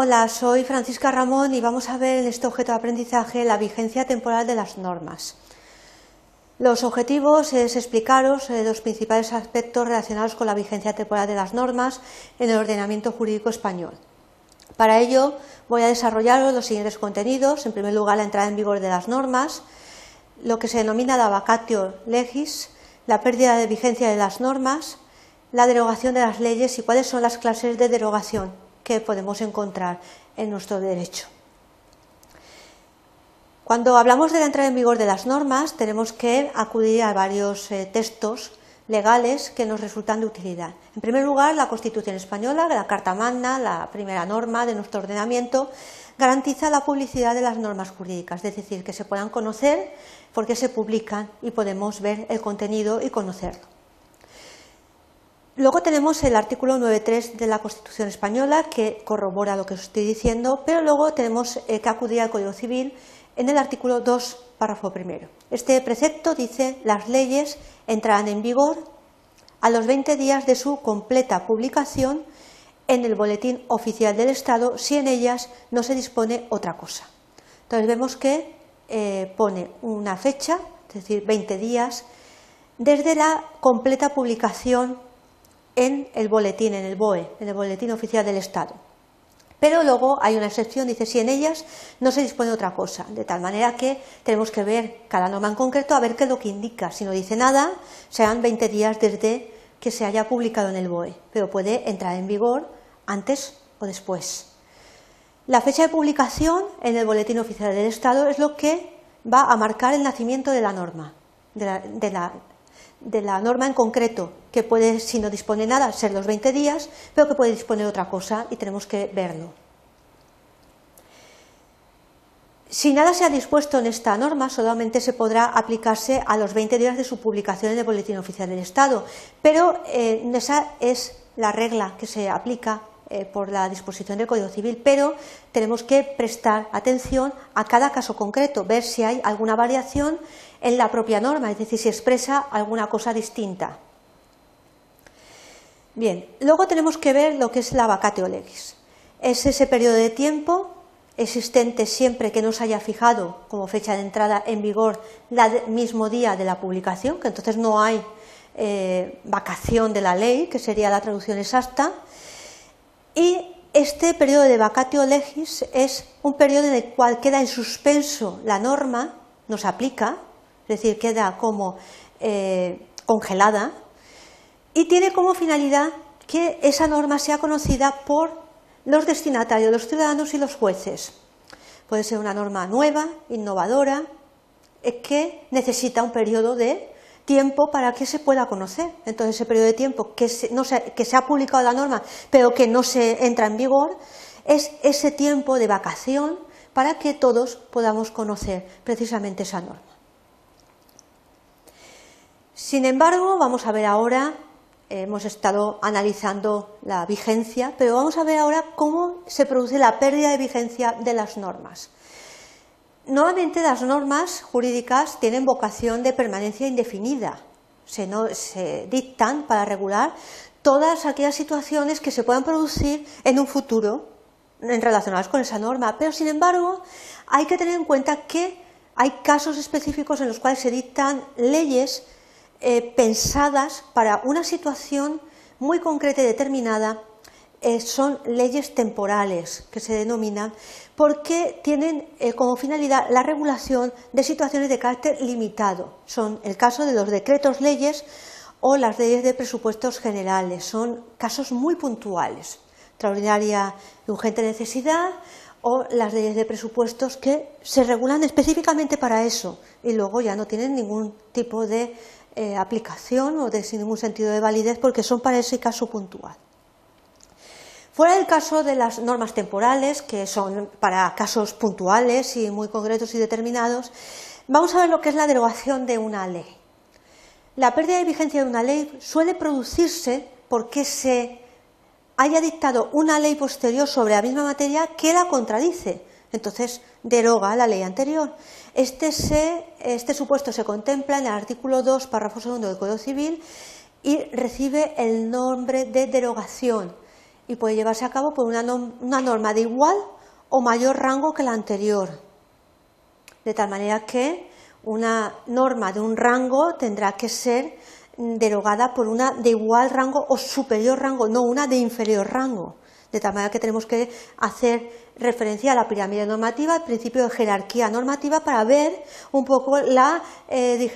Hola, soy Francisca Ramón y vamos a ver en este objeto de aprendizaje la vigencia temporal de las normas. Los objetivos es explicaros eh, los principales aspectos relacionados con la vigencia temporal de las normas en el ordenamiento jurídico español. Para ello voy a desarrollar los siguientes contenidos. En primer lugar, la entrada en vigor de las normas, lo que se denomina la vacatio legis, la pérdida de vigencia de las normas, la derogación de las leyes y cuáles son las clases de derogación que podemos encontrar en nuestro derecho. Cuando hablamos de la entrada en vigor de las normas, tenemos que acudir a varios eh, textos legales que nos resultan de utilidad. En primer lugar, la Constitución española, la Carta Magna, la primera norma de nuestro ordenamiento, garantiza la publicidad de las normas jurídicas, es decir, que se puedan conocer porque se publican y podemos ver el contenido y conocerlo. Luego tenemos el artículo 9.3 de la Constitución española que corrobora lo que os estoy diciendo, pero luego tenemos eh, que acudir al Código Civil en el artículo 2, párrafo primero. Este precepto dice las leyes entrarán en vigor a los 20 días de su completa publicación en el Boletín Oficial del Estado si en ellas no se dispone otra cosa. Entonces vemos que eh, pone una fecha, es decir, 20 días, desde la completa publicación en el boletín, en el BOE, en el Boletín Oficial del Estado. Pero luego hay una excepción, dice si en ellas no se dispone otra cosa, de tal manera que tenemos que ver cada norma en concreto a ver qué es lo que indica. Si no dice nada, serán 20 días desde que se haya publicado en el BOE, pero puede entrar en vigor antes o después. La fecha de publicación en el Boletín Oficial del Estado es lo que va a marcar el nacimiento de la norma, de la, de la norma en concreto, que puede, si no dispone nada, ser los 20 días, pero que puede disponer otra cosa y tenemos que verlo. Si nada se ha dispuesto en esta norma, solamente se podrá aplicarse a los 20 días de su publicación en el Boletín Oficial del Estado, pero eh, esa es la regla que se aplica eh, por la disposición del Código Civil, pero tenemos que prestar atención a cada caso concreto, ver si hay alguna variación en la propia norma, es decir, si expresa alguna cosa distinta. Bien, luego tenemos que ver lo que es la vacatio legis. Es ese periodo de tiempo existente siempre que no se haya fijado como fecha de entrada en vigor el mismo día de la publicación, que entonces no hay eh, vacación de la ley, que sería la traducción exacta, y este periodo de vacatio legis es un periodo en el cual queda en suspenso la norma, no se aplica, es decir, queda como eh, congelada, y tiene como finalidad que esa norma sea conocida por los destinatarios, los ciudadanos y los jueces. Puede ser una norma nueva, innovadora, eh, que necesita un periodo de tiempo para que se pueda conocer. Entonces, ese periodo de tiempo que se, no que se ha publicado la norma, pero que no se entra en vigor, es ese tiempo de vacación para que todos podamos conocer precisamente esa norma. Sin embargo, vamos a ver ahora, hemos estado analizando la vigencia, pero vamos a ver ahora cómo se produce la pérdida de vigencia de las normas. Normalmente las normas jurídicas tienen vocación de permanencia indefinida, se, se dictan para regular todas aquellas situaciones que se puedan producir en un futuro relacionadas con esa norma, pero sin embargo hay que tener en cuenta que hay casos específicos en los cuales se dictan leyes eh, pensadas para una situación muy concreta y determinada, eh, son leyes temporales que se denominan porque tienen eh, como finalidad la regulación de situaciones de carácter limitado. Son el caso de los decretos leyes o las leyes de presupuestos generales. Son casos muy puntuales. Extraordinaria y urgente necesidad o las leyes de presupuestos que se regulan específicamente para eso y luego ya no tienen ningún tipo de eh, aplicación o de sin ningún sentido de validez porque son para ese caso puntual. Fuera del caso de las normas temporales, que son para casos puntuales y muy concretos y determinados, vamos a ver lo que es la derogación de una ley. La pérdida de vigencia de una ley suele producirse porque se haya dictado una ley posterior sobre la misma materia que la contradice. Entonces, deroga la ley anterior. Este, este, supuesto se contempla en el artículo 2, párrafo segundo del Código Civil y recibe el nombre de derogación. y puede llevarse a cabo por una norma de igual o mayor rango que la anterior. De tal manera que una norma de un rango tendrá que ser derogada por una de igual rango o superior rango, no una de inferior rango. De tal manera que tenemos que hacer referencia a la pirámide normativa, al principio de jerarquía normativa, para ver un poco la, eh,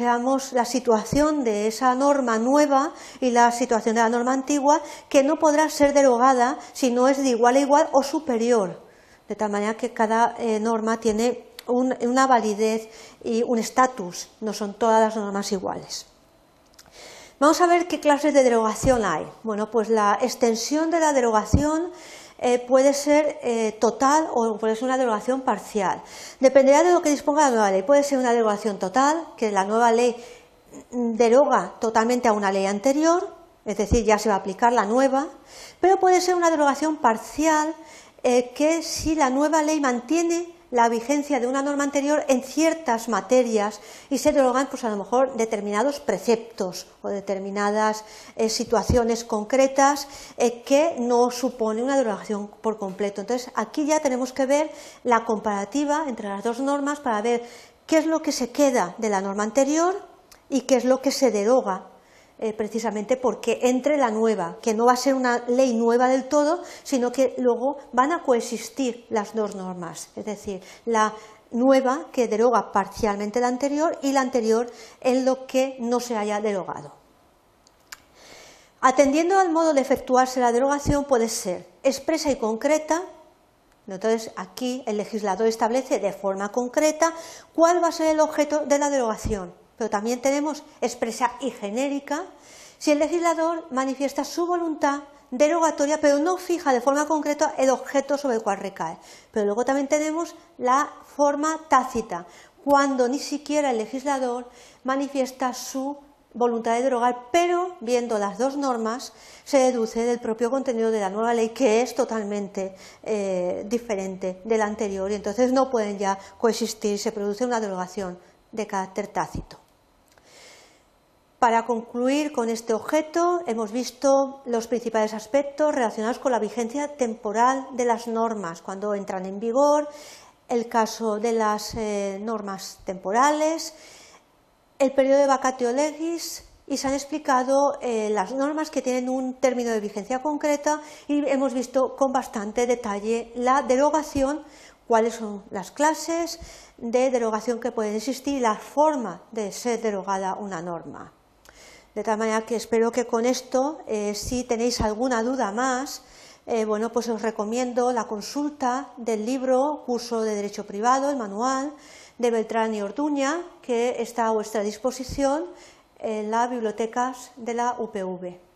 la situación de esa norma nueva y la situación de la norma antigua, que no podrá ser derogada si no es de igual a igual o superior. De tal manera que cada eh, norma tiene una validez y un estatus, no son todas las normas iguales. Vamos a ver qué clases de derogación hay. Bueno, pues la extensión de la derogación eh, puede ser eh, total o puede ser una derogación parcial. Dependerá de lo que disponga la nueva ley. Puede ser una derogación total, que la nueva ley deroga totalmente a una ley anterior, es decir, ya se va a aplicar la nueva, pero puede ser una derogación parcial eh, que si la nueva ley mantiene la vigencia de una norma anterior en ciertas materias y se derogan pues a lo mejor determinados preceptos o determinadas eh, situaciones concretas eh, que no supone una derogación por completo. Entonces aquí ya tenemos que ver la comparativa entre las dos normas para ver qué es lo que se queda de la norma anterior y qué es lo que se deroga eh, precisamente porque entre la nueva, que no va a ser una ley nueva del todo, sino que luego van a coexistir las dos normas, es decir, la nueva que deroga parcialmente la anterior y la anterior en lo que no se haya derogado. Atendiendo al modo de efectuarse la derogación puede ser expresa y concreta, entonces aquí el legislador establece de forma concreta cuál va a ser el objeto de la derogación pero también tenemos expresa y genérica, si el legislador manifiesta su voluntad derogatoria, pero no fija de forma concreta el objeto sobre el cual recae. Pero luego también tenemos la forma tácita, cuando ni siquiera el legislador manifiesta su voluntad de derogar, pero viendo las dos normas se deduce del propio contenido de la nueva ley que es totalmente eh, diferente de la anterior y entonces no pueden ya coexistir, se produce una derogación de carácter tácito. Para concluir con este objeto, hemos visto los principales aspectos relacionados con la vigencia temporal de las normas, cuando entran en vigor, el caso de las eh, normas temporales, el periodo de vacatio legis y se han explicado eh, las normas que tienen un término de vigencia concreta y hemos visto con bastante detalle la derogación, cuáles son las clases de derogación que pueden existir y la forma de ser derogada una norma. De tal manera que espero que con esto, eh, si tenéis alguna duda más, eh, bueno, pues os recomiendo la consulta del libro Curso de Derecho Privado, el manual de Beltrán y Orduña, que está a vuestra disposición en las bibliotecas de la UPV.